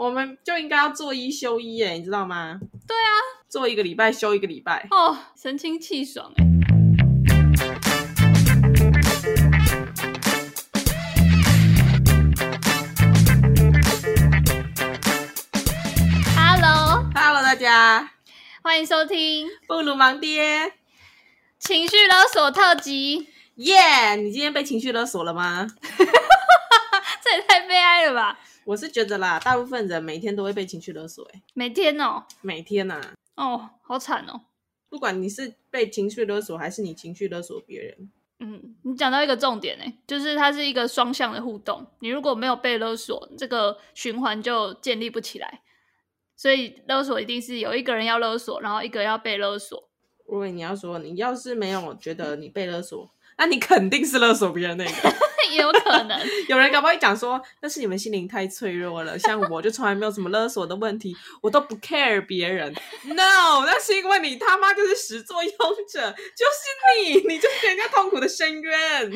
我们就应该要做一休一耶，你知道吗？对啊，做一个礼拜休一个礼拜哦，神清气爽哎。Hello，Hello，大家欢迎收听布鲁芒爹情绪勒索特辑。耶！Yeah, 你今天被情绪勒索了吗？这也太悲哀了吧！我是觉得啦，大部分人每天都会被情绪勒索，哎，每天哦，每天呐，哦，好惨哦！不管你是被情绪勒索，还是你情绪勒索别人，嗯，你讲到一个重点哎，就是它是一个双向的互动。你如果没有被勒索，这个循环就建立不起来。所以勒索一定是有一个人要勒索，然后一个要被勒索。如果你要说，你要是没有觉得你被勒索，那你肯定是勒索别人那个。也有可能，有人搞不好会讲说，那是你们心灵太脆弱了。像我就从来没有什么勒索的问题，我都不 care 别人。No，那是因为你他妈就是始作俑者，就是你，你就是人家痛苦的深渊。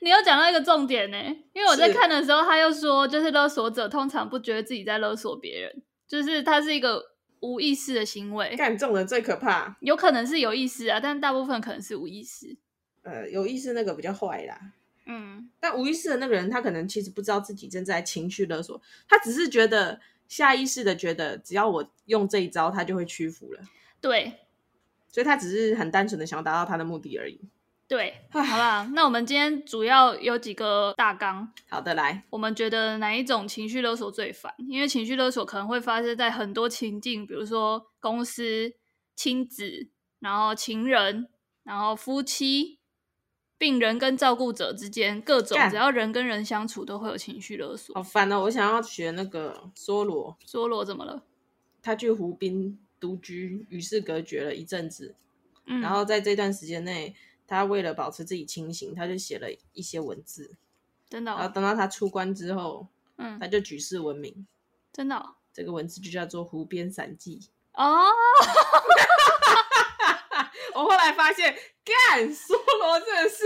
你又讲到一个重点呢，因为我在看的时候，他又说，就是勒索者通常不觉得自己在勒索别人，就是他是一个无意识的行为。干这种人最可怕，有可能是有意识啊，但大部分可能是无意识。呃，有意识那个比较坏啦。嗯，但无意识的那个人，他可能其实不知道自己正在情绪勒索，他只是觉得下意识的觉得，只要我用这一招，他就会屈服了。对，所以他只是很单纯的想要达到他的目的而已。对，好啦，那我们今天主要有几个大纲。好的，来，我们觉得哪一种情绪勒索最烦？因为情绪勒索可能会发生在很多情境，比如说公司、亲子，然后情人，然后夫妻。病人跟照顾者之间，各种只要人跟人相处，都会有情绪勒索。好烦哦！我想要学那个梭罗。梭罗怎么了？他去湖边独居，与世隔绝了一阵子。嗯，然后在这段时间内，他为了保持自己清醒，他就写了一些文字。真的哦？然后等到他出关之后，嗯，他就举世闻名。真的哦？这个文字就叫做《湖边散记》哦。我后来发现，干梭罗真的是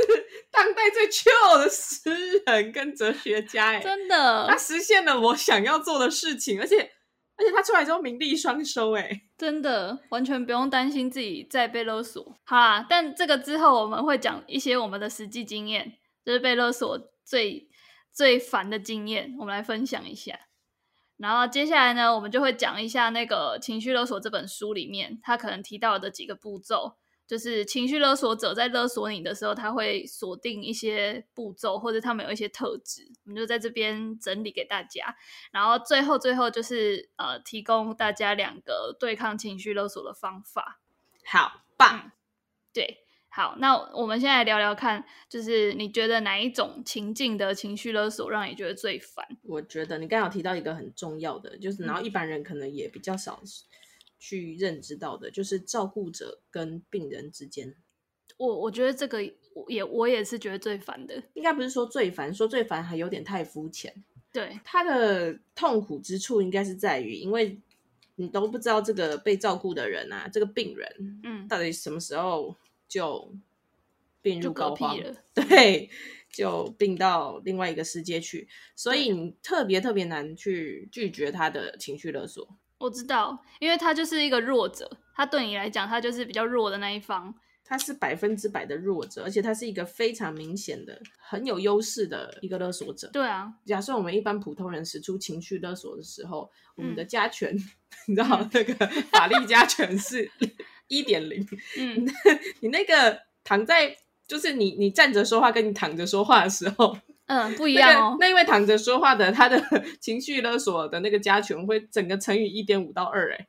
当代最 chill 的诗人跟哲学家，哎，真的，他实现了我想要做的事情，而且而且他出来之后名利双收，哎，真的完全不用担心自己再被勒索。好啦，但这个之后我们会讲一些我们的实际经验，就是被勒索最最烦的经验，我们来分享一下。然后接下来呢，我们就会讲一下那个《情绪勒索》这本书里面他可能提到的几个步骤。就是情绪勒索者在勒索你的时候，他会锁定一些步骤，或者他们有一些特质，我们就在这边整理给大家。然后最后最后就是呃，提供大家两个对抗情绪勒索的方法。好棒，嗯，对，好，那我们现在聊聊看，就是你觉得哪一种情境的情绪勒索让你觉得最烦？我觉得你刚刚有提到一个很重要的，就是然后一般人可能也比较少。去认知到的，就是照顾者跟病人之间，我我觉得这个也我也是觉得最烦的，应该不是说最烦，说最烦还有点太肤浅。对，他的痛苦之处应该是在于，因为你都不知道这个被照顾的人啊，这个病人，嗯，到底什么时候就病入膏肓了，对，就病到另外一个世界去，所以你特别特别难去拒绝他的情绪勒索。我知道，因为他就是一个弱者，他对你来讲，他就是比较弱的那一方。他是百分之百的弱者，而且他是一个非常明显的、很有优势的一个勒索者。对啊，假设我们一般普通人使出情绪勒索的时候，我们的加权，嗯、你知道、嗯、那个法力加权是 一点零。嗯，你那个躺在，就是你你站着说话，跟你躺着说话的时候。嗯，不一样哦。那，那一位躺着说话的，他的 情绪勒索的那个加权会整个乘以一点五到二，哎。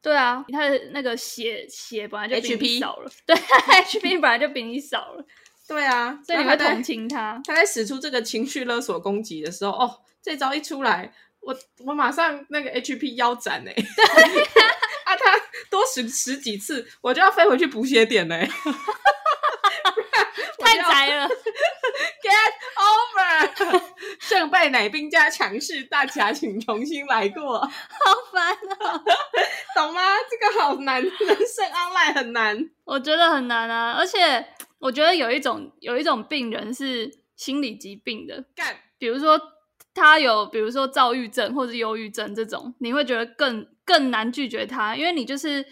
对啊，他的那个血血本来就比你少了，HP? 对，HP 本来就比你少了。对啊，所以你会同情他。他在使出这个情绪勒索攻击的时候，哦，这招一出来，我我马上那个 HP 腰斩哎。对啊，他多使十几次，我就要飞回去补血点嘞。太宅了，Get over！胜败乃兵家强势，大家请重新来过。好烦哦，懂吗？这个好难，人生 online 很难，我觉得很难啊。而且我觉得有一种有一种病人是心理疾病的，干，比如说他有比如说躁郁症或者忧郁症这种，你会觉得更更难拒绝他，因为你就是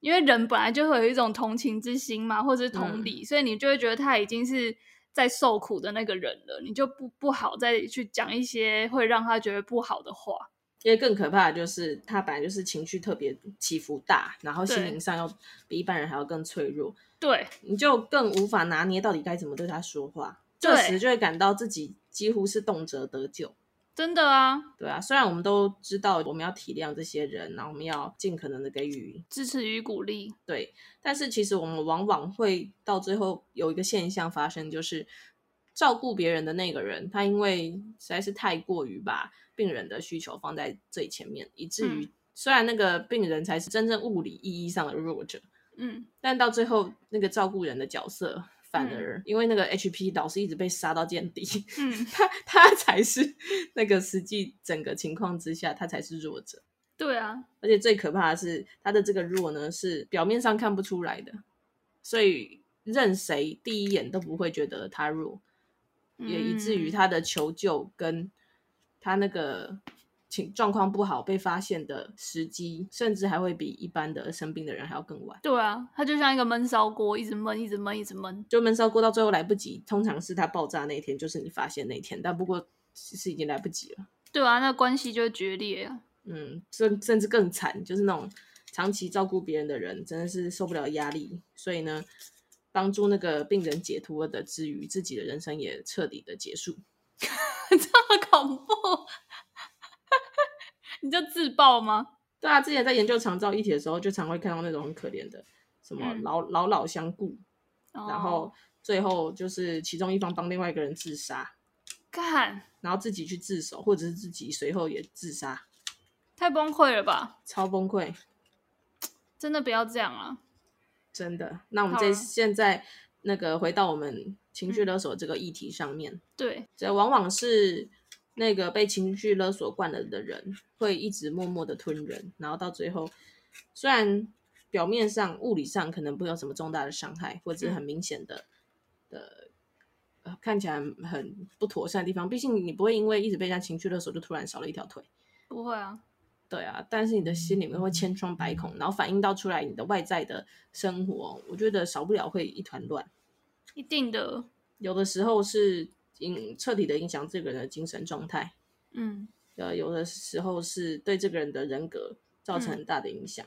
因为人本来就会有一种同情之心嘛，或者是同理，嗯、所以你就会觉得他已经是在受苦的那个人了，你就不不好再去讲一些会让他觉得不好的话。因为更可怕的就是他本来就是情绪特别起伏大，然后心灵上又比一般人还要更脆弱。对，你就更无法拿捏到底该怎么对他说话，这时就会感到自己几乎是动辄得咎。真的啊，对啊，虽然我们都知道我们要体谅这些人，然后我们要尽可能的给予支持与鼓励，对，但是其实我们往往会到最后有一个现象发生，就是照顾别人的那个人，他因为实在是太过于把病人的需求放在最前面，以至于虽然那个病人才是真正物理意义上的弱者，嗯，但到最后那个照顾人的角色。反而，因为那个 HP 老是一直被杀到见底，嗯，他他才是那个实际整个情况之下，他才是弱者。对啊，而且最可怕的是，他的这个弱呢，是表面上看不出来的，所以任谁第一眼都不会觉得他弱，嗯，也以至于他的求救跟他那个。情状况不好被发现的时机，甚至还会比一般的生病的人还要更晚。对啊，它就像一个闷烧锅，一直闷，一直闷，一直闷，就闷烧锅到最后来不及。通常是他爆炸那一天，就是你发现那一天，但不过其实已经来不及了。对啊，那关系就会决裂啊。嗯，甚甚至更惨，就是那种长期照顾别人的人，真的是受不了压力，所以呢，帮助那个病人解脱的之余，自己的人生也彻底的结束。这么恐怖。你就自爆吗？对啊，之前在研究长照议题的时候，就常会看到那种很可怜的，什么老、嗯、老老相顾，然后最后就是其中一方帮另外一个人自杀，干，然后自己去自首，或者是自己随后也自杀，太崩溃了吧？超崩溃，真的不要这样啊！真的。那我们这现在那个回到我们情绪勒索这个议题上面，嗯、对，这往往是。那个被情绪勒索惯了的人，会一直默默的吞人，然后到最后，虽然表面上物理上可能不会有什么重大的伤害，或者是很明显的、嗯、的、呃，看起来很不妥善的地方。毕竟你不会因为一直被人家情绪勒索就突然少了一条腿，不会啊，对啊。但是你的心里面会千疮百孔，然后反映到出来你的外在的生活，我觉得少不了会一团乱。一定的，有的时候是。影彻底的影响这个人的精神状态，嗯，呃，有的时候是对这个人的人格造成很大的影响，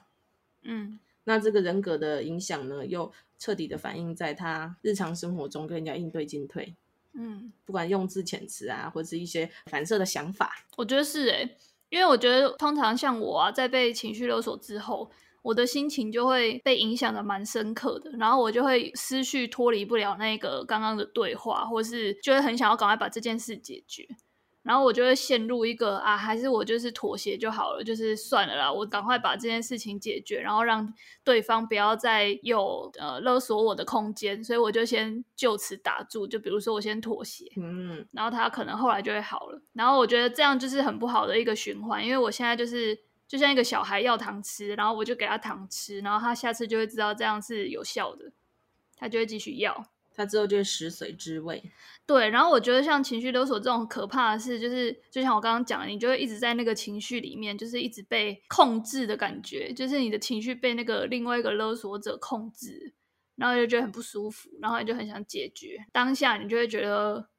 嗯，那这个人格的影响呢，又彻底的反映在他日常生活中跟人家应对进退，嗯，不管用字遣词啊，或者是一些反射的想法，我觉得是诶，因为我觉得通常像我啊，在被情绪勒索之后。我的心情就会被影响的蛮深刻的，然后我就会思绪脱离不了那个刚刚的对话，或是就会很想要赶快把这件事解决，然后我就会陷入一个啊，还是我就是妥协就好了，就是算了啦，我赶快把这件事情解决，然后让对方不要再有呃勒索我的空间，所以我就先就此打住，就比如说我先妥协，嗯，然后他可能后来就会好了，然后我觉得这样就是很不好的一个循环，因为我现在就是。就像一个小孩要糖吃，然后我就给他糖吃，然后他下次就会知道这样是有效的，他就会继续要，他之后就会食髓知味。对，然后我觉得像情绪勒索这种可怕的事，就是就像我刚刚讲的，你就会一直在那个情绪里面，就是一直被控制的感觉，就是你的情绪被那个另外一个勒索者控制，然后就觉得很不舒服，然后你就很想解决，当下你就会觉得。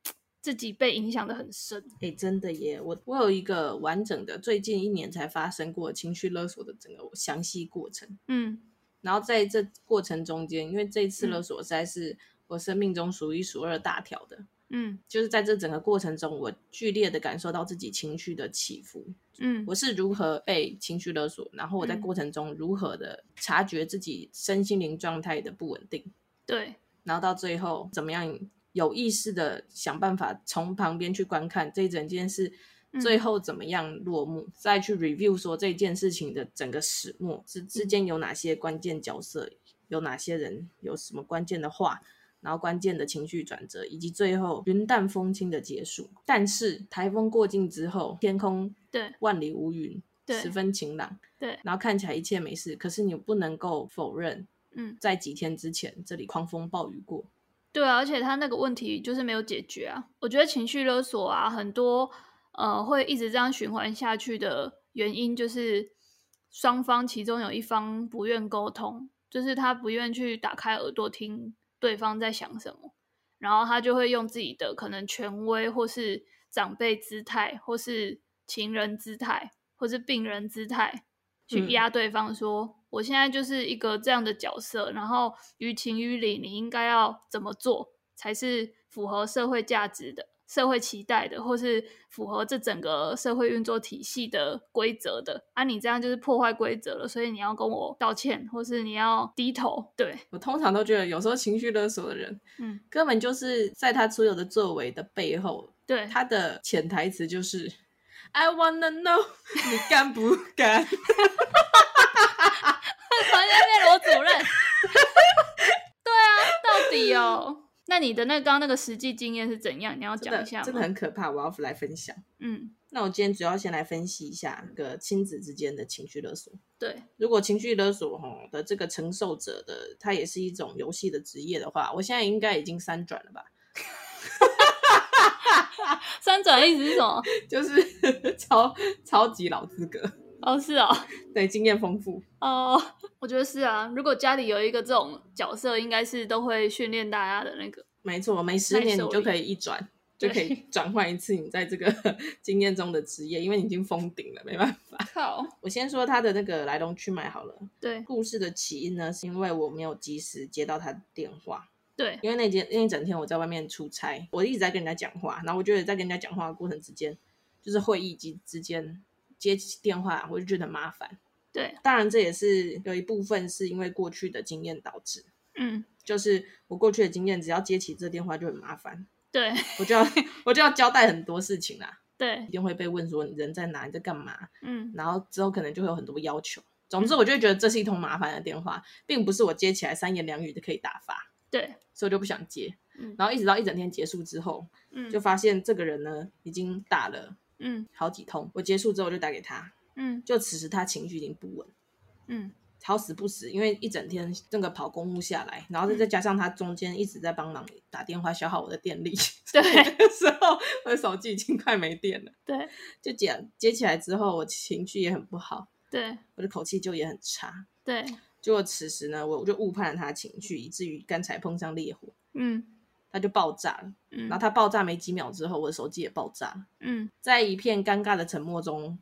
自己被影响的很深，哎、欸，真的耶！我我有一个完整的，最近一年才发生过情绪勒索的整个详细过程。嗯，然后在这过程中间，因为这一次勒索实在是我生命中数一数二大条的。嗯，就是在这整个过程中，我剧烈的感受到自己情绪的起伏。嗯，我是如何被情绪勒索，然后我在过程中如何的察觉自己身心灵状态的不稳定。对，然后到最后怎么样？有意识的想办法从旁边去观看这整件事最后怎么样落幕，嗯、再去 review 说这件事情的整个始末之之间有哪些关键角色，嗯、有哪些人，有什么关键的话，然后关键的情绪转折，以及最后云淡风轻的结束。但是台风过境之后，天空对万里无云，对十分晴朗，对，然后看起来一切没事。可是你不能够否认，嗯，在几天之前这里狂风暴雨过。对啊，而且他那个问题就是没有解决啊。我觉得情绪勒索啊，很多呃，会一直这样循环下去的原因，就是双方其中有一方不愿沟通，就是他不愿去打开耳朵听对方在想什么，然后他就会用自己的可能权威，或是长辈姿态，或是情人姿态，或是病人姿态，去压对方说。嗯我现在就是一个这样的角色，然后于情于理，你应该要怎么做才是符合社会价值的、社会期待的，或是符合这整个社会运作体系的规则的？啊，你这样就是破坏规则了，所以你要跟我道歉，或是你要低头。对，我通常都觉得，有时候情绪勒索的人，嗯，根本就是在他所有的作为的背后，对，他的潜台词就是 “I wanna know”，你干不干？房间变罗主任，对啊，到底哦？那你的那刚刚那个实际经验是怎样？你要讲一下吗？真的很可怕，我要来分享。嗯，那我今天主要先来分析一下那个亲子之间的情绪勒索。对，如果情绪勒索哈的这个承受者的，他也是一种游戏的职业的话，我现在应该已经三转了吧？三转的意思是什么？就是超超级老资格。哦，是哦，对，经验丰富哦，我觉得是啊。如果家里有一个这种角色，应该是都会训练大家的那个。没错，每十年你就可以一转，就可以转换一次你在这个 经验中的职业，因为你已经封顶了，没办法。靠，我先说他的那个来龙去脉好了。对，故事的起因呢，是因为我没有及时接到他的电话。对，因为那天那一整天我在外面出差，我一直在跟人家讲话，然后我觉得在跟人家讲话的过程之间，就是会议及之间。接起电话，我就觉得很麻烦。对，当然这也是有一部分是因为过去的经验导致。嗯，就是我过去的经验，只要接起这电话就很麻烦。对，我就要我就要交代很多事情啦。对，一定会被问说你人在哪，你在干嘛？嗯，然后之后可能就会有很多要求。总之，我就会觉得这是一通麻烦的电话，并不是我接起来三言两语就可以打发。对，所以我就不想接。嗯，然后一直到一整天结束之后，嗯，就发现这个人呢已经打了。嗯，好几通，我结束之后就打给他，嗯，就此时他情绪已经不稳，嗯，好死不死，因为一整天那个跑公务下来，然后再加上他中间一直在帮忙打电话消耗我的电力，对，那时候我的手机已经快没电了，对，就接接起来之后，我情绪也很不好，对，我的口气就也很差，对，结果此时呢，我我就误判了他的情绪，以至于刚才碰上烈火，嗯。他就爆炸了，嗯，然后它爆炸没几秒之后，我的手机也爆炸了，嗯，在一片尴尬的沉默中，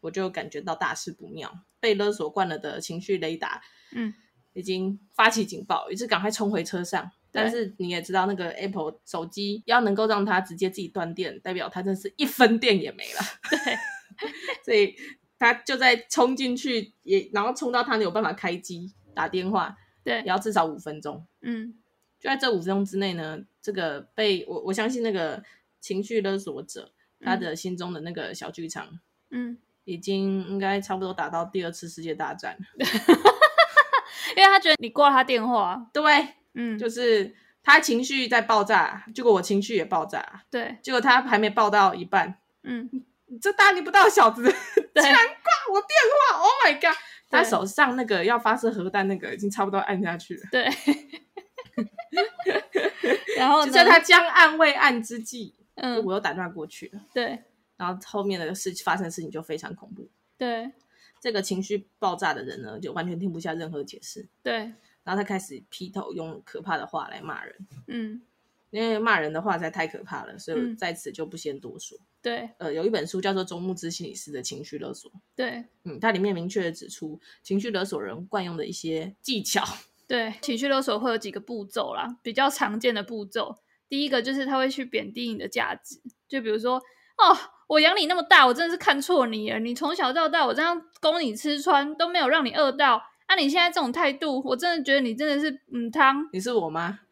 我就感觉到大事不妙，被勒索惯了的情绪雷达，嗯，已经发起警报，于是赶快冲回车上。但是你也知道，那个 Apple 手机要能够让它直接自己断电，代表它真是一分电也没了，对，所以他就在冲进去，也然后冲到他没有办法开机打电话，对，也要至少五分钟，嗯。就在这五分钟之内呢，这个被我我相信那个情绪勒索者，嗯、他的心中的那个小剧场，嗯，已经应该差不多打到第二次世界大战，因为他觉得你挂他电话，对，嗯，就是他情绪在爆炸，结果我情绪也爆炸，对，结果他还没爆到一半，嗯，这大逆不道小子 竟然挂我电话，Oh my god，他手上那个要发射核弹那个已经差不多按下去了，对。然后就在他将案未案之际，嗯，我又打电话过去了。对，然后后面的事发生的事情就非常恐怖。对，这个情绪爆炸的人呢，就完全听不下任何解释。对，然后他开始劈头用可怕的话来骂人。嗯，因为骂人的话实在太可怕了，所以我在此就不先多说。对，呃，有一本书叫做周慕姿心理师的情绪勒索。对，嗯，它里面明确的指出情绪勒索人惯用的一些技巧。对，情绪勒索会有几个步骤啦，比较常见的步骤，第一个就是他会去贬低你的价值，就比如说，哦，我养你那么大，我真的是看错你了，你从小到大我这样供你吃穿都没有让你饿到，啊，你现在这种态度，我真的觉得你真的是嗯汤，你是我吗？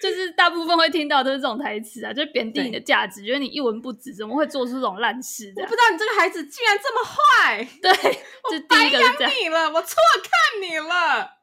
就是大部分会听到都是这种台词啊，就是贬低你的价值，觉得你一文不值，怎么会做出这种烂事？我不知道你这个孩子竟然这么坏。对，我白养你了，我错看你了，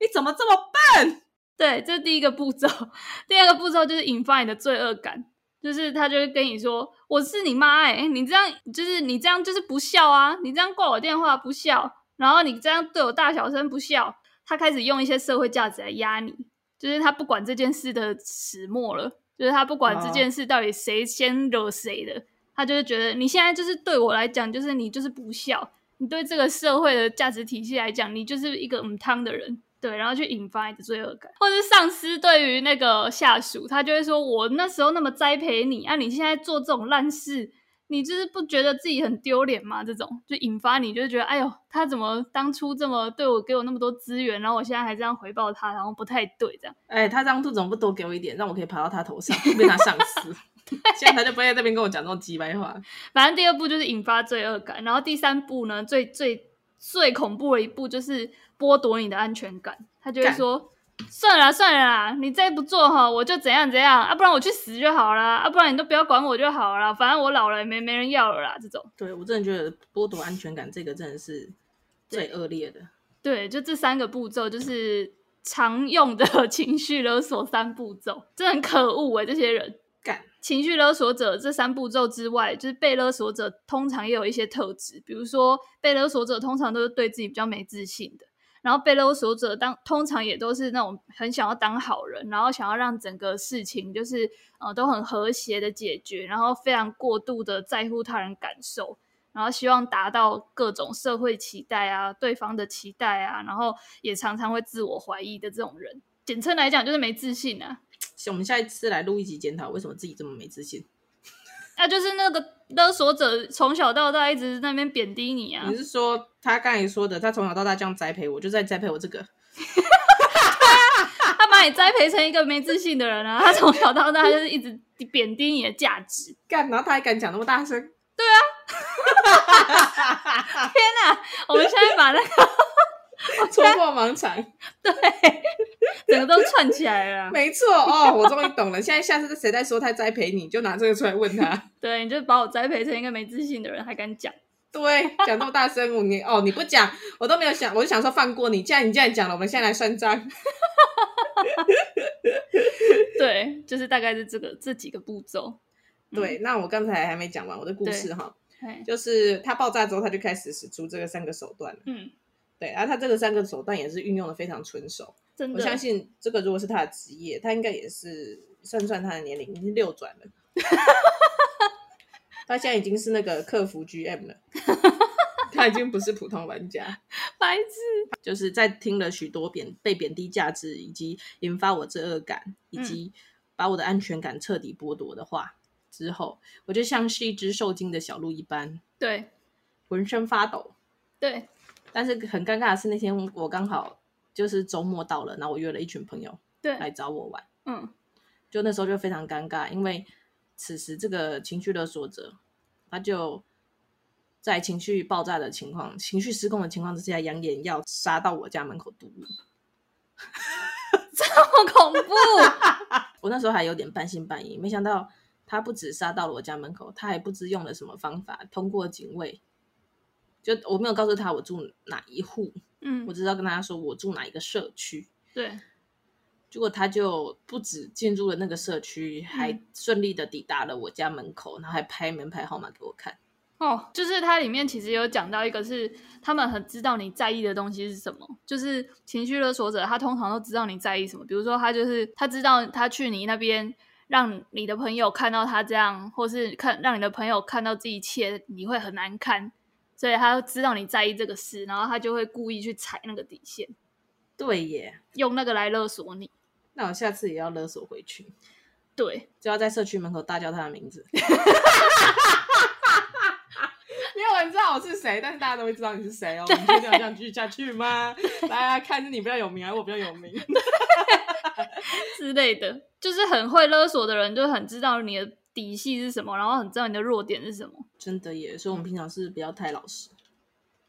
你怎么这么笨？对，这是第一个步骤。第二个步骤就是引发你的罪恶感，就是他就会跟你说：“我是你妈哎、欸，你这样就是你这样就是不孝啊，你这样挂我电话不孝，然后你这样对我大小声不孝。”他开始用一些社会价值来压你。就是他不管这件事的始末了，就是他不管这件事到底谁先惹谁的，他就是觉得你现在就是对我来讲，就是你就是不孝，你对这个社会的价值体系来讲，你就是一个嗯汤的人，对，然后去引发你的罪恶感，或者是上司对于那个下属，他就会说：“我那时候那么栽培你啊，你现在做这种烂事。”你就是不觉得自己很丢脸吗？这种就引发你，就是觉得，哎呦，他怎么当初这么对我，给我那么多资源，然后我现在还这样回报他，然后不太对，这样。哎，他当初怎么不多给我一点，让我可以爬到他头上，变他上司？现在他就不会在这边跟我讲这种鸡掰话。反正第二步就是引发罪恶感，然后第三步呢，最最最恐怖的一步就是剥夺你的安全感。他就会说。算了算了啦，你再不做哈，我就怎样怎样啊，不然我去死就好啦，啊，不然你都不要管我就好了，反正我老了也没没人要了啦。这种，对我真的觉得剥夺安全感这个真的是最恶劣的。对，就这三个步骤就是常用的 情绪勒索三步骤，真的很可恶哎，这些人干情绪勒索者这三步骤之外，就是被勒索者通常也有一些特质，比如说被勒索者通常都是对自己比较没自信的。然后被勒索者当通常也都是那种很想要当好人，然后想要让整个事情就是呃都很和谐的解决，然后非常过度的在乎他人感受，然后希望达到各种社会期待啊、对方的期待啊，然后也常常会自我怀疑的这种人，简称来讲就是没自信啊。我们下一次来录一集检讨，为什么自己这么没自信？那、啊、就是那个勒索者从小到大一直在那边贬低你啊！你是说他刚才说的，他从小到大这样栽培我，就在栽培我这个？他把你栽培成一个没自信的人啊！他从小到大就是一直贬低你的价值，干，然后他还敢讲那么大声？对啊！天哪！我们现在把那个。戳破盲肠，对，整个都串起来了。没错哦，我终于懂了。现在下次谁在说他栽培你，就拿这个出来问他。对，你就把我栽培成一个没自信的人，还敢讲？对，讲那么大声，你哦，你不讲，我都没有想，我就想说放过你。既然你这样讲了，我们现在来算账。对，就是大概是这个这几个步骤。对，那我刚才还没讲完我的故事哈，就是他爆炸之后，他就开始使出这个三个手段。嗯。对，然后他这个三个手段也是运用的非常纯熟，真的。我相信这个如果是他的职业，他应该也是算算他的年龄已经六转了。他现在已经是那个客服 GM 了，他已经不是普通玩家。白痴，就是在听了许多贬被贬低价值，以及引发我罪恶感，以及把我的安全感彻底剥夺的话之后，我就像是一只受惊的小鹿一般，对，浑身发抖，对。但是很尴尬的是，那天我刚好就是周末到了，然后我约了一群朋友对来找我玩，嗯，就那时候就非常尴尬，因为此时这个情绪勒索者，他就在情绪爆炸的情况、情绪失控的情况之下，扬言要杀到我家门口堵路，这么恐怖！我那时候还有点半信半疑，没想到他不止杀到了我家门口，他还不知用了什么方法，通过警卫。就我没有告诉他我住哪一户，嗯，我只知道跟他说我住哪一个社区，对。结果他就不止进入了那个社区，嗯，还顺利的抵达了我家门口，然后还拍门牌号码给我看。哦，就是它里面其实有讲到一个是他们很知道你在意的东西是什么，就是情绪勒索者他通常都知道你在意什么，比如说他就是他知道他去你那边让你的朋友看到他这样，或是看让你的朋友看到这一切，你会很难堪。所以他知道你在意这个事，然后他就会故意去踩那个底线。对耶，用那个来勒索你。那我下次也要勒索回去。对，就要在社区门口大叫他的名字。没有人知道我是谁，但是大家都会知道你是谁哦。我们确定要这样继续下去吗？大家看是你比较有名，还是我比较有名 之类的，就是很会勒索的人，就很知道你的。底细是什么？然后很知道你的弱点是什么？真的耶！所以，我们平常是不要太老实，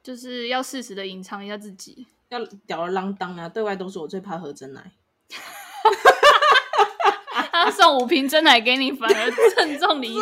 就是要适时的隐藏一下自己，要吊儿郎当啊！对外都说我最怕喝真奶，他送五瓶真奶给你，反而正中你对，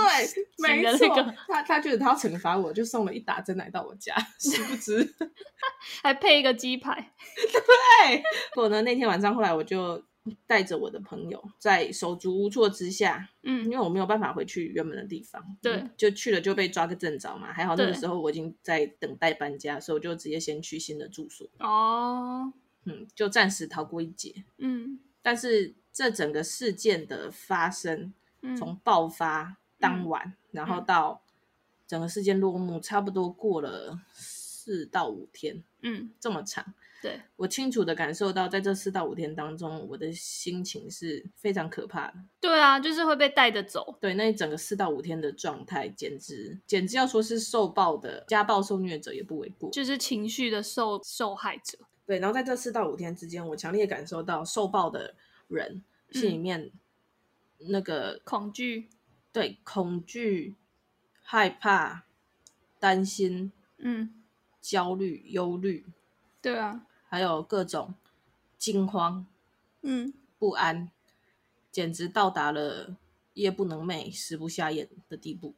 没错。他他觉得他要惩罚我，就送了一打真奶到我家，殊不知 还配一个鸡排。对，我呢那天晚上后来我就。带着我的朋友，在手足无措之下，嗯，因为我没有办法回去原本的地方，对、嗯，就去了就被抓个正着嘛。还好那个时候我已经在等待搬家，所以我就直接先去新的住所。哦，嗯，就暂时逃过一劫。嗯，但是这整个事件的发生，嗯、从爆发当晚，嗯、然后到整个事件落幕，差不多过了四到五天，嗯，这么长。对，我清楚的感受到，在这四到五天当中，我的心情是非常可怕的。对啊，就是会被带着走。对，那整个四到五天的状态，简直简直要说是受暴的家暴受虐者也不为过，就是情绪的受受害者。对，然后在这四到五天之间，我强烈感受到受暴的人心里面那个恐惧，对，恐惧、害怕、担心，嗯，焦虑、忧虑，对啊。还有各种惊慌，嗯，不安，简直到达了夜不能寐、食不下咽的地步。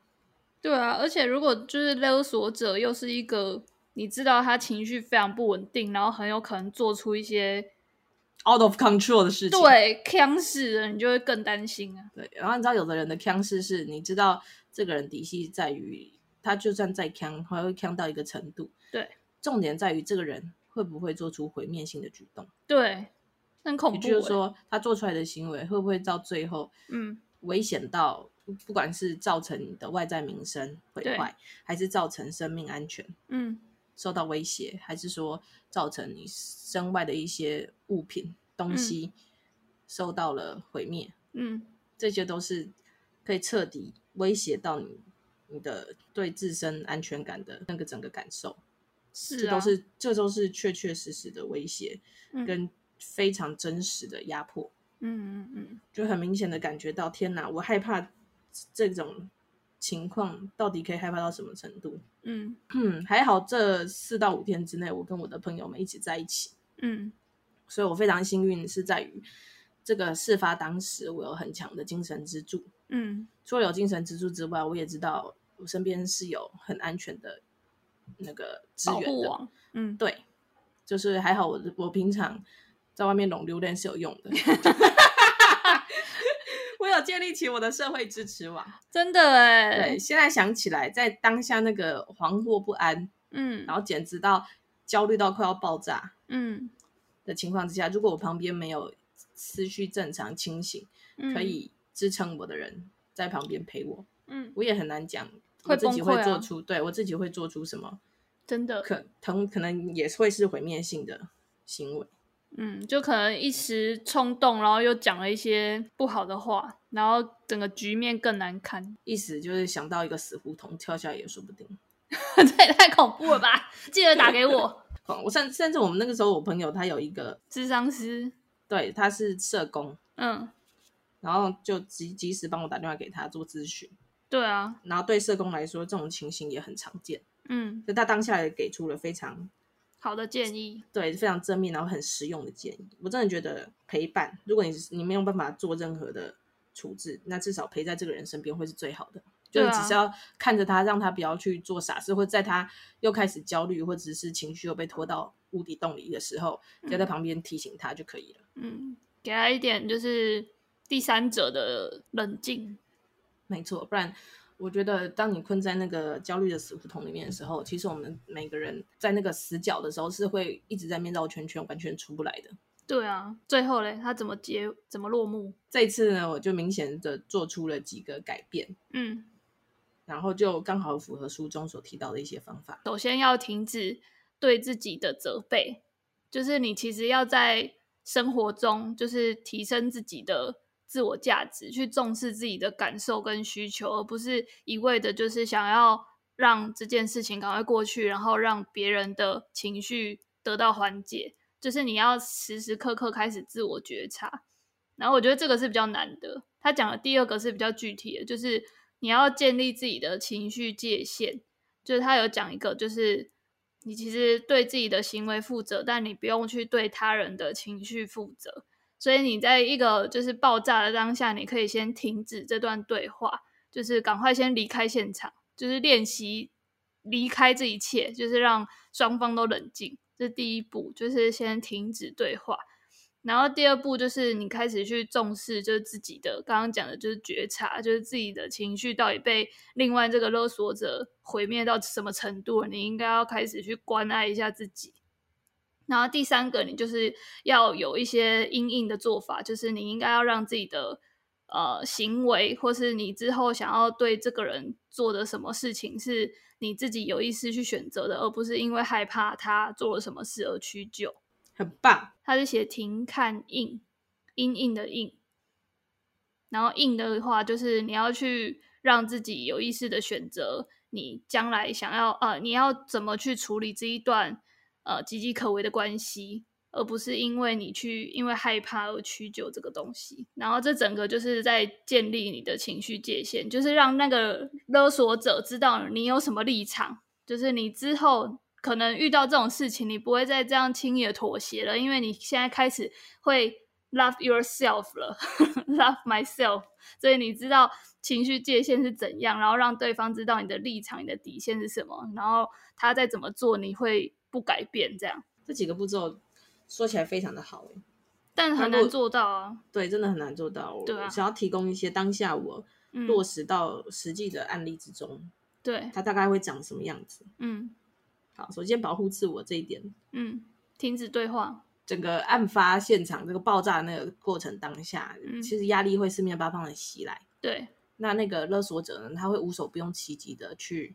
对啊，而且如果就是勒索者又是一个你知道他情绪非常不稳定，然后很有可能做出一些 out of control 的事情，对，腔势的，你就会更担心啊。对，然后你知道有的人的腔势是，你知道这个人底细在于他就算再锵，还会锵到一个程度。对，重点在于这个人。会不会做出毁灭性的举动？对，很恐怖。也就是说，他做出来的行为会不会到最后，嗯，危险到不管是造成你的外在名声毁坏，还是造成生命安全，嗯，受到威胁，还是说造成你身外的一些物品东西受到了毁灭，嗯，这些都是可以彻底威胁到你你的对自身安全感的那个整个感受。是、啊，这都是这都是确确实实的威胁，跟非常真实的压迫。嗯嗯嗯，就很明显的感觉到，天哪，我害怕这种情况到底可以害怕到什么程度？嗯嗯，还好这四到五天之内，我跟我的朋友们一起在一起。嗯，所以我非常幸运是在于这个事发当时，我有很强的精神支柱。嗯，除了有精神支柱之外，我也知道我身边是有很安全的。那个资源的，嗯，对，就是还好我，我我平常在外面拢榴莲是有用的，我有建立起我的社会支持网，真的哎，对，现在想起来，在当下那个惶惑不安，嗯，然后简直到焦虑到快要爆炸，嗯。的情况之下，如果我旁边没有思绪正常清醒，嗯、可以支撑我的人在旁边陪我，嗯，我也很难讲。我自己会做出，对我自己会做出什么？真的可疼，可能也会是毁灭性的行为。嗯，就可能一时冲动，然后又讲了一些不好的话，然后整个局面更难堪。意思就是想到一个死胡同，跳下来也说不定。这也太恐怖了吧！记得打给我。我甚甚至我们那个时候，我朋友他有一个智商师，对，他是社工，嗯，然后就及及时帮我打电话给他做咨询。对啊，然后对社工来说，这种情形也很常见。嗯，所以他当下也给出了非常好的建议，对，非常正面，然后很实用的建议。我真的觉得陪伴，如果你你没有办法做任何的处置，那至少陪在这个人身边会是最好的。就是只是要看着他，让他不要去做傻事，或者在他又开始焦虑，或者是情绪又被拖到无底洞里的时候，就在旁边提醒他就可以了。嗯，给他一点就是第三者的冷静。没错，不然我觉得，当你困在那个焦虑的死胡同里面的时候，其实我们每个人在那个死角的时候，是会一直在面绕圈圈，完全出不来的。对啊，最后嘞，他怎么结，怎么落幕？这一次呢，我就明显的做出了几个改变，嗯，然后就刚好符合书中所提到的一些方法。首先要停止对自己的责备，就是你其实要在生活中，就是提升自己的。自我价值，去重视自己的感受跟需求，而不是一味的，就是想要让这件事情赶快过去，然后让别人的情绪得到缓解。就是你要时时刻刻开始自我觉察。然后我觉得这个是比较难的。他讲的第二个是比较具体的，就是你要建立自己的情绪界限。就是他有讲一个，就是你其实对自己的行为负责，但你不用去对他人的情绪负责。所以你在一个就是爆炸的当下，你可以先停止这段对话，就是赶快先离开现场，就是练习离开这一切，就是让双方都冷静。这第一步，就是先停止对话。然后第二步就是你开始去重视，就是自己的刚刚讲的，就是觉察，就是自己的情绪到底被另外这个勒索者毁灭到什么程度，你应该要开始去关爱一下自己。然后第三个，你就是要有一些因应的做法，就是你应该要让自己的呃行为，或是你之后想要对这个人做的什么事情，是你自己有意识去选择的，而不是因为害怕他做了什么事而屈就。很棒，他是写停看应，应应的应，然后应的话就是你要去让自己有意识的选择，你将来想要呃，你要怎么去处理这一段。呃，岌岌可危的关系，而不是因为你去因为害怕而屈就这个东西。然后这整个就是在建立你的情绪界限，就是让那个勒索者知道你有什么立场，就是你之后可能遇到这种事情，你不会再这样轻易的妥协了，因为你现在开始会 love yourself 了，love myself，所以你知道情绪界限是怎样，然后让对方知道你的立场、你的底线是什么，然后他再怎么做，你会。不改变这样，这几个步骤说起来非常的好，但很难做到啊。对，真的很难做到。对啊，想要提供一些当下我落实到实际的案例之中，对、嗯，它大概会长什么样子？嗯，好，首先保护自我这一点，嗯，停止对话。整个案发现场这个爆炸的那个过程当下，嗯、其实压力会四面八方的袭来。对，那那个勒索者呢，他会无所不用其极的去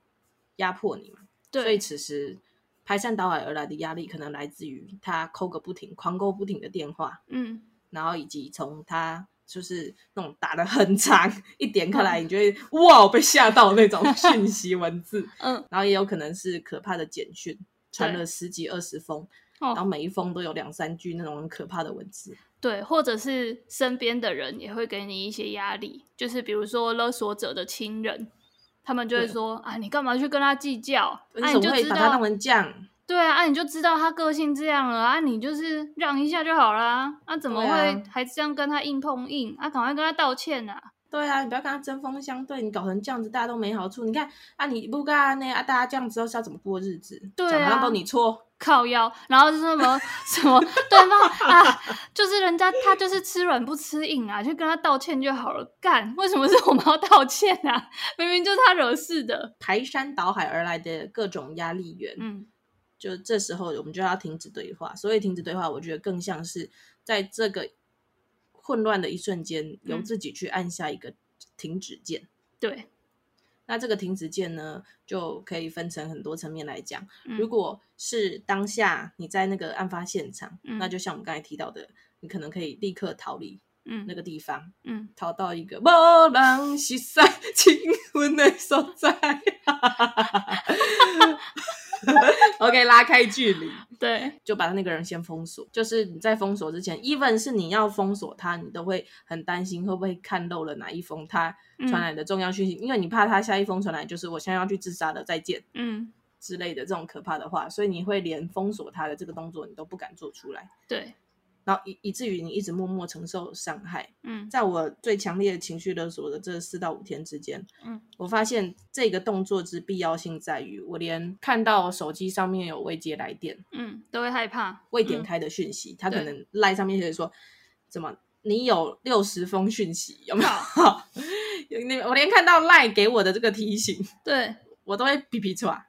压迫你嘛。对，所以此时。排山倒海而来的压力，可能来自于他扣个不停、狂扣不停的电话，嗯，然后以及从他就是那种打的很长，一点开来，你就会、嗯、哇，被吓到那种讯息文字，嗯，然后也有可能是可怕的简讯，传了十几二十封，然后每一封都有两三句那种很可怕的文字，对，或者是身边的人也会给你一些压力，就是比如说勒索者的亲人。他们就会说啊，你干嘛去跟他计较？啊，你就知道他弄成这样。对啊，啊，你就知道他个性这样了啊，你就是让一下就好啦啊，怎么会还这样跟他硬碰硬啊？赶快跟他道歉啊！对啊，你不要跟他针锋相对，你搞成这样子，大家都没好处。你看啊，你不干那啊，大家这样子后是要怎么过日子？对啊，都你错。靠腰，然后是什么 什么对方啊，就是人家他就是吃软不吃硬啊，就跟他道歉就好了。干，为什么是我们要道歉啊？明明就是他惹事的，排山倒海而来的各种压力源。嗯，就这时候我们就要停止对话。所以停止对话，我觉得更像是在这个混乱的一瞬间，由自己去按下一个停止键。对。那这个停止键呢，就可以分成很多层面来讲。嗯、如果是当下你在那个案发现场，嗯、那就像我们刚才提到的，你可能可以立刻逃离那个地方，嗯，逃到一个无人识识亲吻的所在。OK，拉开距离，对，就把那个人先封锁。就是你在封锁之前，even 是你要封锁他，你都会很担心会不会看漏了哪一封他传来的重要讯息，嗯、因为你怕他下一封传来就是我现在要去自杀的，再见，嗯之类的这种可怕的话，所以你会连封锁他的这个动作你都不敢做出来。对。然后以以至于你一直默默承受伤害。嗯，在我最强烈的情绪勒索的这四到五天之间，嗯，我发现这个动作之必要性在于，我连看到手机上面有未接来电，嗯，都会害怕。未点开的讯息，他、嗯、可能赖上面写说，怎么你有六十封讯息有没有？我连看到赖给我的这个提醒，对。我都会皮皮剉。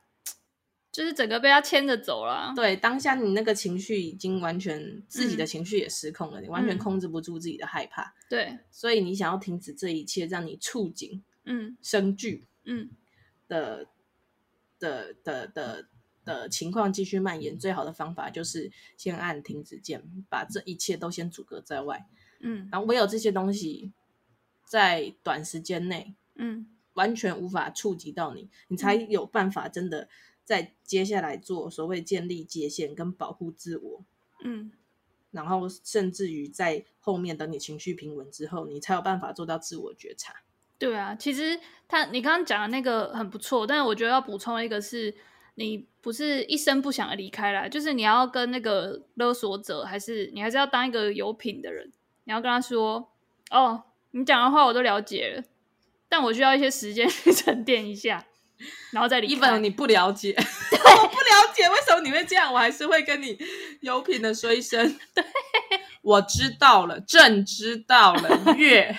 就是整个被他牵着走了。对，当下你那个情绪已经完全自己的情绪也失控了，嗯、你完全控制不住自己的害怕。对，所以你想要停止这一切，让你触景嗯生惧嗯的的的的的情况继续蔓延，最好的方法就是先按停止键，把这一切都先阻隔在外。嗯，然后唯有这些东西在短时间内嗯完全无法触及到你，你才有办法真的。在接下来做所谓建立界限跟保护自我，嗯，然后甚至于在后面等你情绪平稳之后，你才有办法做到自我觉察。对啊，其实他你刚刚讲的那个很不错，但是我觉得要补充一个是，你不是一声不响的离开了，就是你要跟那个勒索者，还是你还是要当一个有品的人，你要跟他说，哦，你讲的话我都了解了，但我需要一些时间 去沉淀一下。然后再离开。Even 你不了解，我不了解为什么你会这样，我还是会跟你有品的说一声。对，我知道了，朕知道了。月，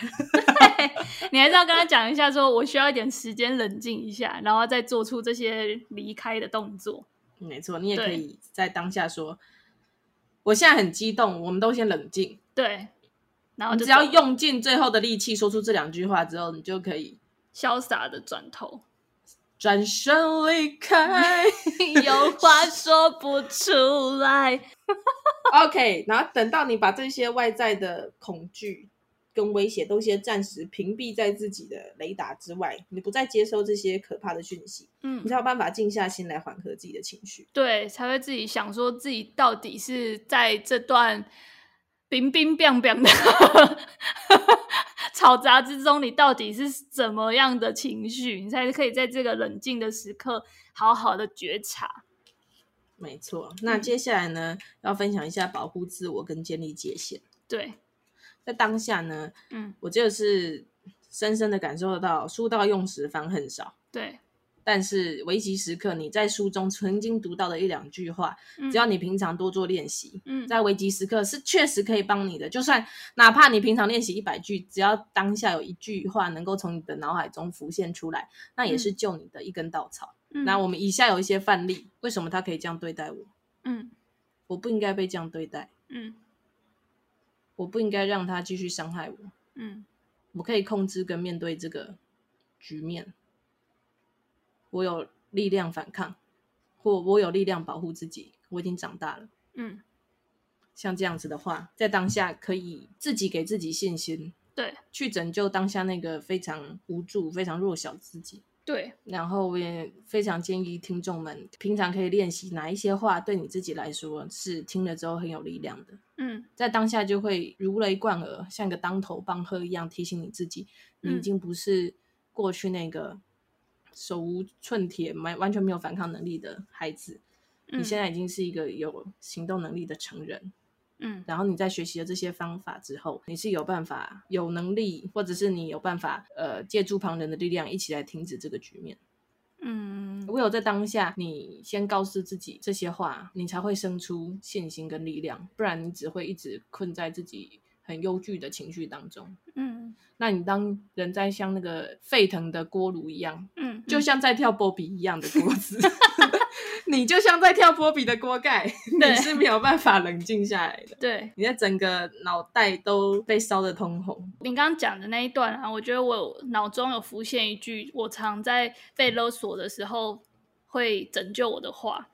你还是要跟他讲一下，说我需要一点时间冷静一下，然后再做出这些离开的动作。没错，你也可以在当下说，我现在很激动，我们都先冷静。对，然后只要用尽最后的力气说出这两句话之后，你就可以潇洒的转头，转身离开，有话说不出来。OK，然后等到你把这些外在的恐惧。跟威胁都先暂时屏蔽在自己的雷达之外，你不再接收这些可怕的讯息，嗯，你才有办法静下心来缓和自己的情绪，对，才会自己想说自己到底是在这段冰冰冰冰的 吵杂之中，你到底是怎么样的情绪，你才可以在这个冷静的时刻好好的觉察。没错，那接下来呢，嗯、要分享一下保护自我跟建立界限，对。在当下呢，嗯，我就是深深的感受得到，书到用时方恨少。对，但是危急时刻，你在书中曾经读到的一两句话，嗯，只要你平常多做练习，嗯，在危急时刻是确实可以帮你的。就算哪怕你平常练习一百句，只要当下有一句话能够从你的脑海中浮现出来，那也是救你的一根稻草。嗯，那我们以下有一些范例，为什么他可以这样对待我？嗯，我不应该被这样对待。嗯。我不应该让他继续伤害我。嗯，我可以控制跟面对这个局面。我有力量反抗，或我有力量保护自己。我已经长大了。嗯，像这样子的话，在当下可以自己给自己信心，对，去拯救当下那个非常无助、非常弱小的自己。对，然后我也非常建议听众们平常可以练习哪一些话对你自己来说是听了之后很有力量的。嗯，在当下就会如雷贯耳，像个当头棒喝一样提醒你自己，你已经不是过去那个手无寸铁、完完全没有反抗能力的孩子，你现在已经是一个有行动能力的成人。嗯，然后你在学习了这些方法之后，你是有办法、有能力，或者是你有办法，呃，借助旁人的力量一起来停止这个局面。嗯，唯有在当下，你先告诉自己这些话，你才会生出信心跟力量，不然你只会一直困在自己很忧惧的情绪当中。嗯，那你当人在像那个沸腾的锅炉一样，嗯，嗯，就像在跳波比一样的锅子。你就像在跳波比的锅盖，你是没有办法冷静下来的。对，你的整个脑袋都被烧得通红。你刚刚讲的那一段啊，我觉得我脑中有浮现一句我常在被勒索的时候会拯救我的话，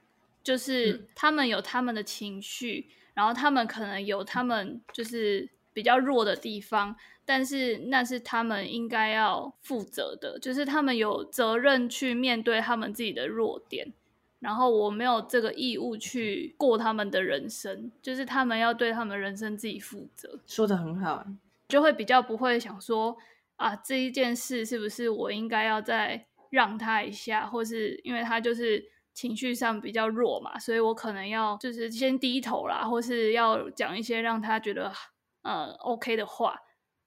就是他们有他们的情绪，然后他们可能有他们就是比较弱的地方，但是那是他们应该要负责的，就是他们有责任去面对他们自己的弱点。然后我没有这个义务去过他们的人生，就是他们要对他们人生自己负责。说的很好，就会比较不会想说啊，这一件事是不是我应该要再让他一下，或是因为他就是情绪上比较弱嘛，所以我可能要就是先低头啦，或是要讲一些让他觉得呃 OK 的话，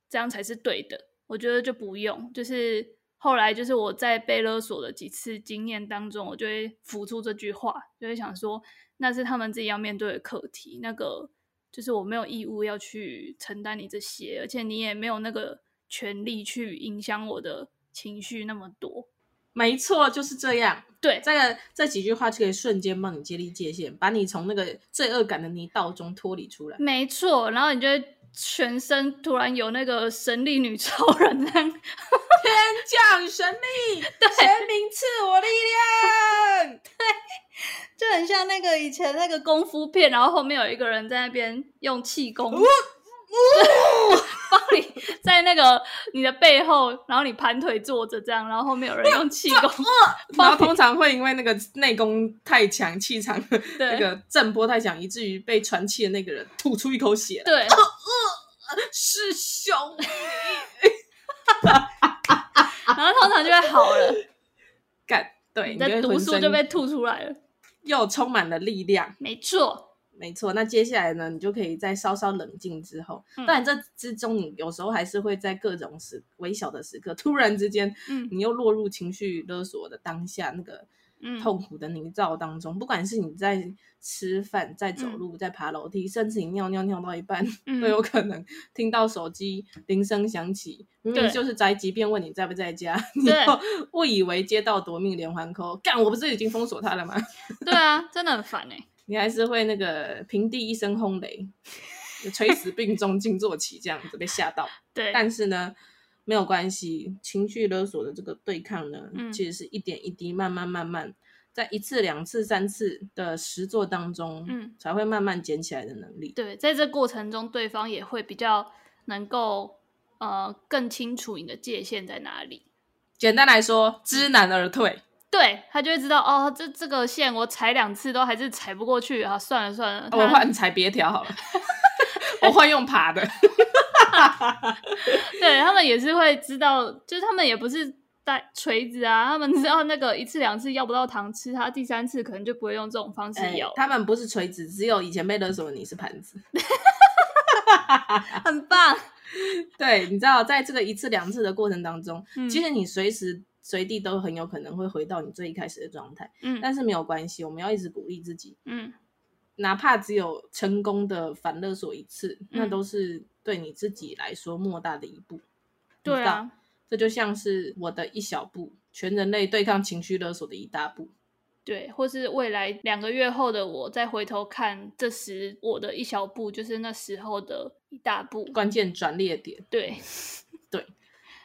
这样才是对的。我觉得就不用，就是。后来就是我在被勒索的几次经验当中，我就会浮出这句话，就会想说，那是他们自己要面对的课题。那个就是我没有义务要去承担你这些，而且你也没有那个权利去影响我的情绪那么多。没错，就是这样。对，这个这几句话就可以瞬间帮你建立界限，把你从那个罪恶感的泥道中脱离出来。没错，然后你就会全身突然有那个神力女超人那样。天降神力，神明赐我力量。对，就很像那个以前那个功夫片，然后后面有一个人在那边用气功，帮你在那个你的背后，然后你盘腿坐着这样，然后后面有人用气功，然后通常会因为那个内功太强，气场那个震波太强，以至于被传气的那个人吐出一口血。对，师兄。然后通常就会好了，干对，你的毒素就被吐出来了，又充满了力量。没错，没错。那接下来呢，你就可以在稍稍冷静之后，当然、嗯、这之中你有时候还是会在各种时微小的时刻，突然之间，嗯，你又落入情绪勒索的当下那个痛苦的泥沼当中，嗯、不管是你在。吃饭，在走路，在爬楼梯，嗯、甚至你尿尿尿到一半，嗯、都有可能听到手机铃声响起。明明就是宅急便问你在不在家，对你又误以为接到夺命连环 call，干，我不是已经封锁他了吗？对啊，真的很烦哎、欸。你还是会那个平地一声轰雷，垂死病中惊坐起，这样子被吓到。对，但是呢，没有关系，情绪勒索的这个对抗呢，嗯、其实是一点一滴，慢慢慢慢，在一次、两次、三次的实作当中，嗯，才会慢慢捡起来的能力。对，在这过程中，对方也会比较能够呃更清楚你的界限在哪里。简单来说，知难而退。对，他就会知道哦，这这个线我踩两次都还是踩不过去啊，算了算了，我换踩别条好了，我换用爬的。对，他们也是会知道，就是他们也不是带锤子啊，他们知道那个一次两次要不到糖吃，他第三次可能就不会用这种方式咬。欸、他们不是锤子，只有以前被勒索的你是盘子，很棒。对，你知道，在这个一次两次的过程当中，嗯、其实你随时。随地都很有可能会回到你最一开始的状态，嗯，但是没有关系，我们要一直鼓励自己，嗯，哪怕只有成功的反勒索一次，嗯，那都是对你自己来说莫大的一步，对啊，这就像是我的一小步，全人类对抗情绪勒索的一大步，对，或是未来两个月后的我再回头看，这时我的一小步就是那时候的一大步，关键转捩点，对，对。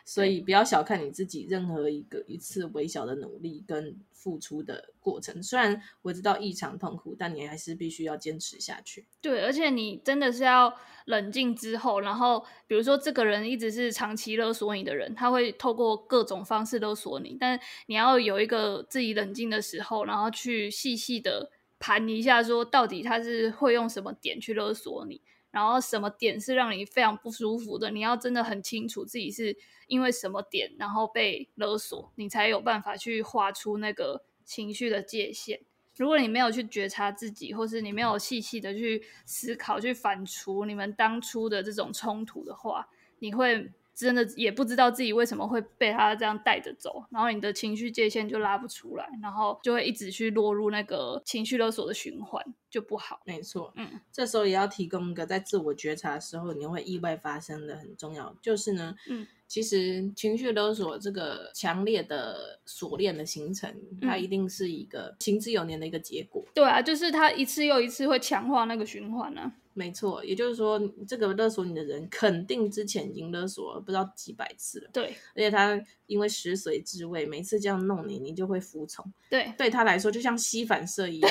所以不要小看你自己任何一个一次微小的努力跟付出的过程，虽然我知道异常痛苦，但你还是必须要坚持下去。对，而且你真的是要冷静之后，然后比如说这个人一直是长期勒索你的人，他会透过各种方式勒索你，但你要有一个自己冷静的时候，然后去细细的盘一下，说到底他是会用什么点去勒索你。然后什么点是让你非常不舒服的？你要真的很清楚自己是因为什么点，然后被勒索，你才有办法去画出那个情绪的界限。如果你没有去觉察自己，或是你没有细细的去思考、去反刍你们当初的这种冲突的话，你会。真的也不知道自己为什么会被他这样带着走，然后你的情绪界限就拉不出来，然后就会一直去落入那个情绪勒索的循环，就不好。没错，嗯，这时候也要提供一个在自我觉察的时候你会意外发生的很重要，就是呢，嗯，其实情绪勒索这个强烈的锁链的形成，它一定是一个行之有年的一个结果。对啊，就是它一次又一次会强化那个循环呢、啊。没错，也就是说，这个勒索你的人肯定之前已经勒索了不知道几百次了。对，而且他因为食髓知味，每次这样弄你，你就会服从。对，对他来说就像吸反射一样，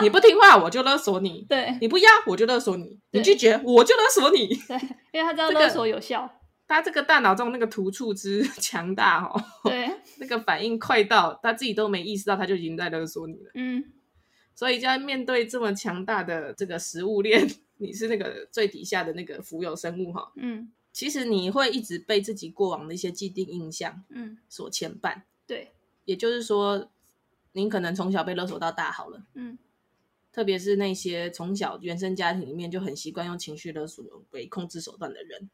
你不听话我就勒索你，对，你不要我就勒索你，你拒绝我就勒索你。对，因为他知道勒索有效，这个、他这个大脑中那个突触之强大哦，对，那个反应快到他自己都没意识到，他就已经在勒索你了。嗯。所以，就要面对这么强大的这个食物链，你是那个最底下的那个浮游生物哈。嗯，其实你会一直被自己过往的一些既定印象，嗯，所牵绊。对，也就是说，您可能从小被勒索到大好了。嗯，特别是那些从小原生家庭里面就很习惯用情绪勒索为控制手段的人，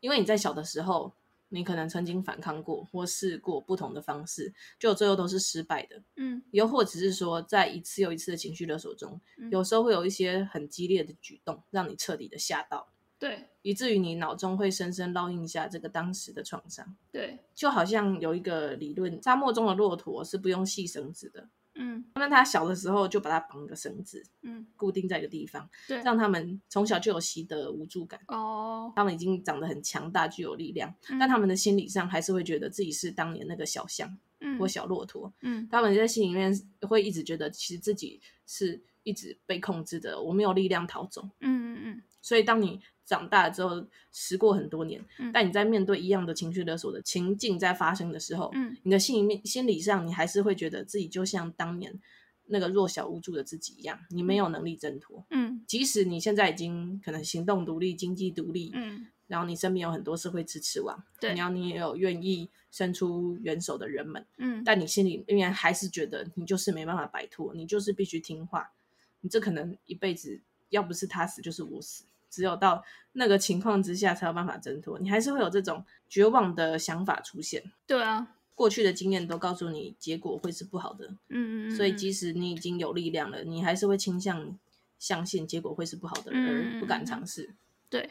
因为你在小的时候。你可能曾经反抗过或试过不同的方式，就最后都是失败的。嗯，又或者是说，在一次又一次的情绪勒索中，嗯，有时候会有一些很激烈的举动，让你彻底的吓到，对，以至于你脑中会深深烙印下这个当时的创伤。对，就好像有一个理论，沙漠中的骆驼是不用系绳子的。嗯，那他小的时候就把他绑个绳子，嗯，固定在一个地方，对，让他们从小就有习得无助感。哦，他们已经长得很强大，具有力量，嗯，但他们的心理上还是会觉得自己是当年那个小象，嗯，或小骆驼，嗯，他们在心里面会一直觉得，其实自己是一直被控制的，我没有力量逃走。嗯嗯嗯，所以当你。长大之后，时过很多年，嗯，但你在面对一样的情绪勒索的情境在发生的时候，嗯，你的心里面、心理上，你还是会觉得自己就像当年那个弱小无助的自己一样，你没有能力挣脱，嗯，即使你现在已经可能行动独立、经济独立，嗯，然后你身边有很多社会支持网，对，然后你也有愿意伸出援手的人们，嗯，但你心里面还是觉得你就是没办法摆脱，你就是必须听话，你这可能一辈子要不是他死，就是我死。只有到那个情况之下才有办法挣脱，你还是会有这种绝望的想法出现。对啊，过去的经验都告诉你结果会是不好的。嗯嗯，所以即使你已经有力量了，你还是会倾向相信结果会是不好的，而不敢尝试。对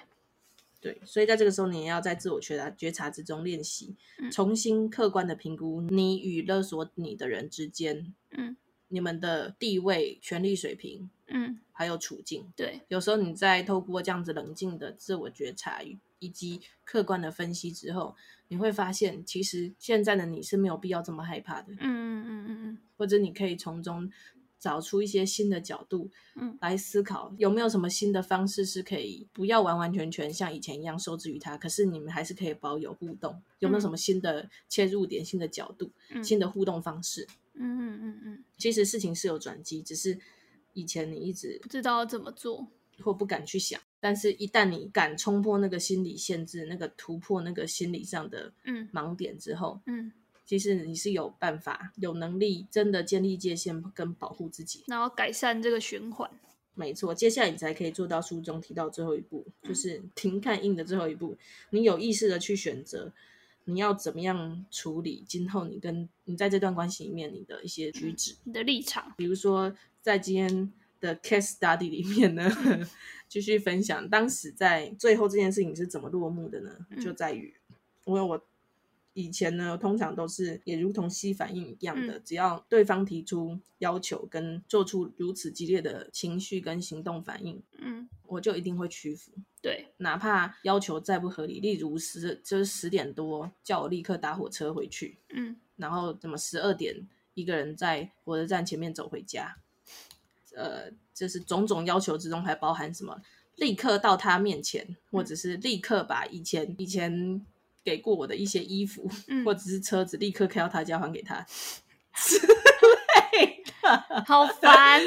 对，所以在这个时候，你也要在自我觉察觉察之中练习，重新客观的评估你与勒索你的人之间，嗯，你们的地位、权力水平，嗯，还有处境。对，有时候你在透过这样子冷静的自我觉察以及客观的分析之后，你会发现，其实现在的你是没有必要这么害怕的。嗯嗯嗯嗯嗯，或者你可以从中。找出一些新的角度，嗯，来思考有没有什么新的方式是可以不要完完全全像以前一样受制于他，可是你们还是可以保有互动。有没有什么新的切入点、新的角度、嗯、新的互动方式？嗯嗯嗯嗯。其实事情是有转机，只是以前你一直不知道怎么做，或不敢去想。但是，一旦你敢冲破那个心理限制，那个突破那个心理上的嗯盲点之后，嗯。嗯其实你是有办法、有能力，真的建立界限跟保护自己，然后改善这个循环。没错，接下来你才可以做到书中提到最后一步，就是停看印的最后一步。你有意识的去选择，你要怎么样处理今后你跟你在这段关系里面你的一些举止、你的立场。比如说，在今天的 case study 里面呢，继续分享当时在最后这件事情是怎么落幕的呢？就在于，因为我。以前呢，通常都是也如同 C 反应一样的，嗯，只要对方提出要求跟做出如此激烈的情绪跟行动反应，嗯，我就一定会屈服。对，哪怕要求再不合理，例如十就是十点多叫我立刻搭火车回去，嗯，然后怎么十二点一个人在火车站前面走回家，呃，就是种种要求之中还包含什么？立刻到他面前，或者是立刻把以前以前。给过我的一些衣服，嗯、或者是车子，立刻开到他家还给他 之类的，好烦。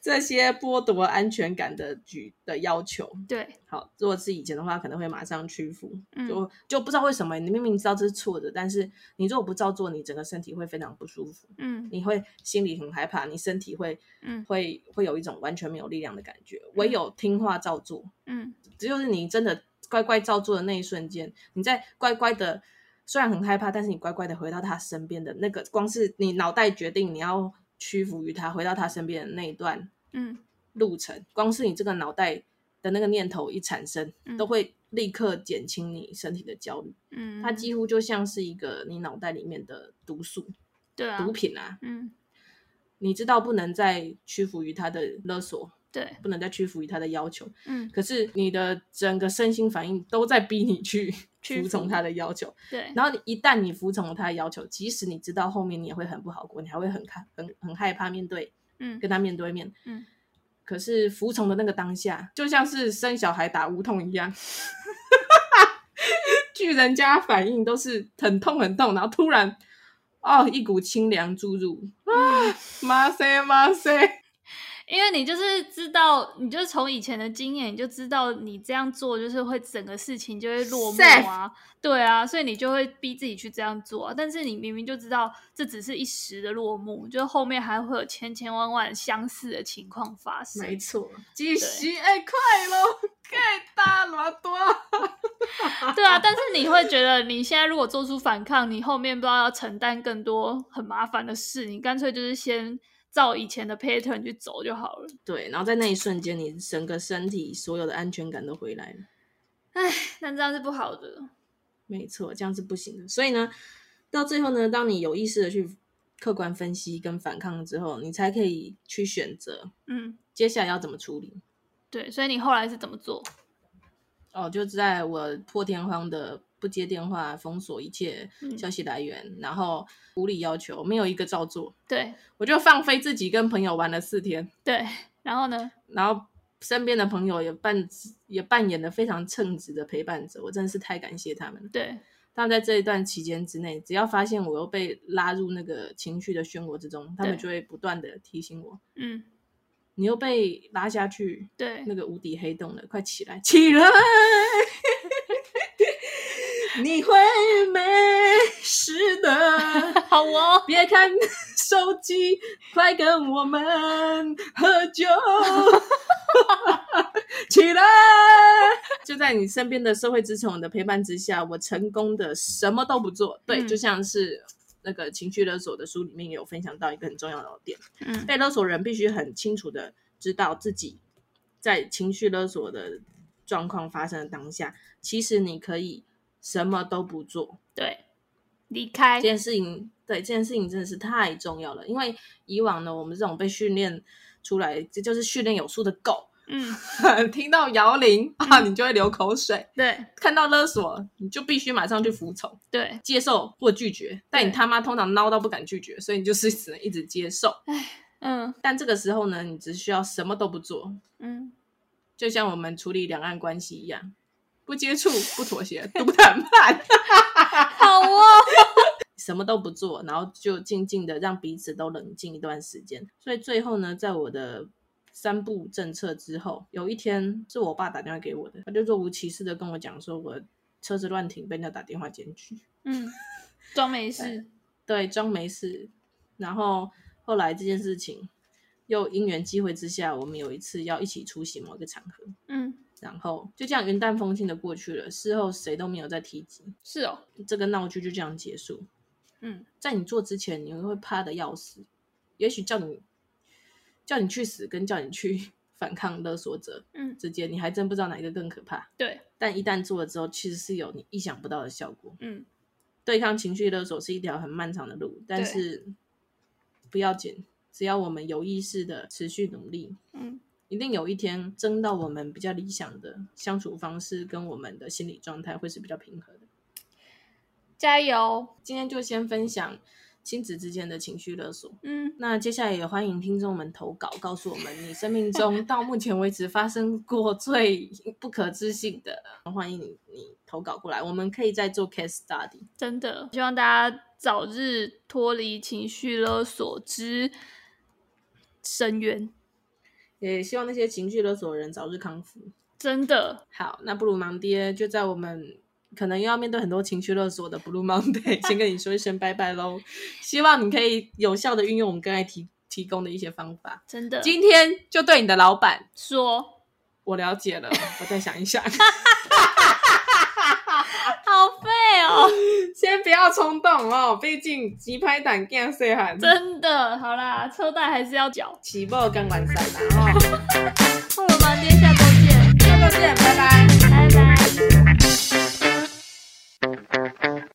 这些剥夺安全感的举的要求，对，好，如果是以前的话，可能会马上屈服，嗯、就就不知道为什么，你明明知道这是错的，但是你如果不照做，你整个身体会非常不舒服，嗯，你会心里很害怕，你身体会，嗯，会会有一种完全没有力量的感觉，唯有听话照做，嗯，只有是你真的。乖乖照做的那一瞬间，你在乖乖的，虽然很害怕，但是你乖乖的回到他身边的那个，光是你脑袋决定你要屈服于他，回到他身边的那一段，嗯，路程，光是你这个脑袋的那个念头一产生，嗯，都会立刻减轻你身体的焦虑。嗯，它几乎就像是一个你脑袋里面的毒素，对啊，毒品啊，嗯，你知道不能再屈服于他的勒索。对，不能再屈服于他的要求。嗯，可是你的整个身心反应都在逼你去 服从他的要求。对，然后你一旦你服从了他的要求，即使你知道后面你也会很不好过，你还会很害很很害怕面对，嗯，跟他面对面，嗯。可是服从的那个当下，就像是生小孩打无痛一样，巨人家反应都是很痛很痛，然后突然哦一股清凉注入啊，妈塞妈塞。因为你就是知道，你就是从以前的经验，你就知道你这样做就是会整个事情就会落幕啊，对啊，所以你就会逼自己去这样做啊。但是你明明就知道这只是一时的落幕，就后面还会有千千万万相似的情况发生。没错，继续哎，快喽，盖大罗多。对啊，但是你会觉得你现在如果做出反抗，你后面不知道要承担更多很麻烦的事，你干脆就是先。照以前的 pattern 去走就好了。对，然后在那一瞬间，你整个身体所有的安全感都回来了。唉，但这样是不好的。没错，这样是不行的。所以呢，到最后呢，当你有意识的去客观分析跟反抗之后，你才可以去选择，嗯，接下来要怎么处理。对，所以你后来是怎么做？哦，就在我破天荒的。不接电话，封锁一切消息来源，嗯、然后无理要求，没有一个照做。对，我就放飞自己，跟朋友玩了四天。对，然后呢？然后身边的朋友也扮也扮演了非常称职的陪伴者，我真的是太感谢他们。对，他们在这一段期间之内，只要发现我又被拉入那个情绪的漩涡之中，他们就会不断的提醒我：嗯，你又被拉下去，对，那个无底黑洞了，快起来，起来！你会没事的，好哦，别看手机，快跟我们喝酒，起来！就在你身边的社会支持的陪伴之下，我成功的什么都不做。对，嗯、就像是那个情绪勒索的书里面有分享到一个很重要的点，嗯，被勒索人必须很清楚的知道自己在情绪勒索的状况发生的当下，其实你可以。什么都不做，对，离开这件事情对，这件事情真的是太重要了，因为以往呢，我们这种被训练出来，这就是训练有素的狗。嗯，听到摇铃啊，你就会流口水。对，看到勒索，你就必须马上去服从。对，接受或拒绝。但你他妈通常孬到不敢拒绝，所以你就是只能一直接受。唉，嗯。但这个时候呢，你只需要什么都不做。嗯，就像我们处理两岸关系一样，不接触，不妥协，不谈判。好哦。什么都不做，然后就静静的让彼此都冷静一段时间。所以最后呢，在我的。三步政策之后，有一天是我爸打电话给我的，他就若无其事的跟我讲说，我车子乱停被人家打电话检举，嗯，装没事，对，装没事。然后后来这件事情又因缘际会之下，我们有一次要一起出席某一个场合，嗯，然后就这样云淡风轻的过去了，事后谁都没有再提及，是哦，这个闹剧就这样结束。嗯，在你做之前，你会怕的要死，也许叫你。叫你去死，跟叫你去 反抗勒索者，嗯，之间你还真不知道哪一个更可怕。对，但一旦做了之后，其实是有你意想不到的效果。嗯，对抗情绪勒索是一条很漫长的路，但是不要紧，只要我们有意识的持续努力，嗯，一定有一天争到我们比较理想的相处方式，跟我们的心理状态会是比较平和的。加油！今天就先分享。亲子之间的情绪勒索，嗯，那接下来也欢迎听众们投稿，告诉我们你生命中到目前为止发生过最 不可置信的。欢迎你，你投稿过来，我们可以再做 case study。真的，希望大家早日脱离情绪勒索之深渊，也希望那些情绪勒索的人早日康复。真的，好，那不鲁盲爹就在我们。可能又要面对很多情绪勒索的 Blue Monday，先跟你说一声拜拜喽。希望你可以有效的运用我们刚才提提供的一些方法。真的，今天就对你的老板说，我了解了，我再想一想。先不要冲动哦，毕竟急拍胆惊细汉。真的，好啦，车贷还是要缴，起步刚完善啦哦。那我们今天下周见，下周见，拜拜。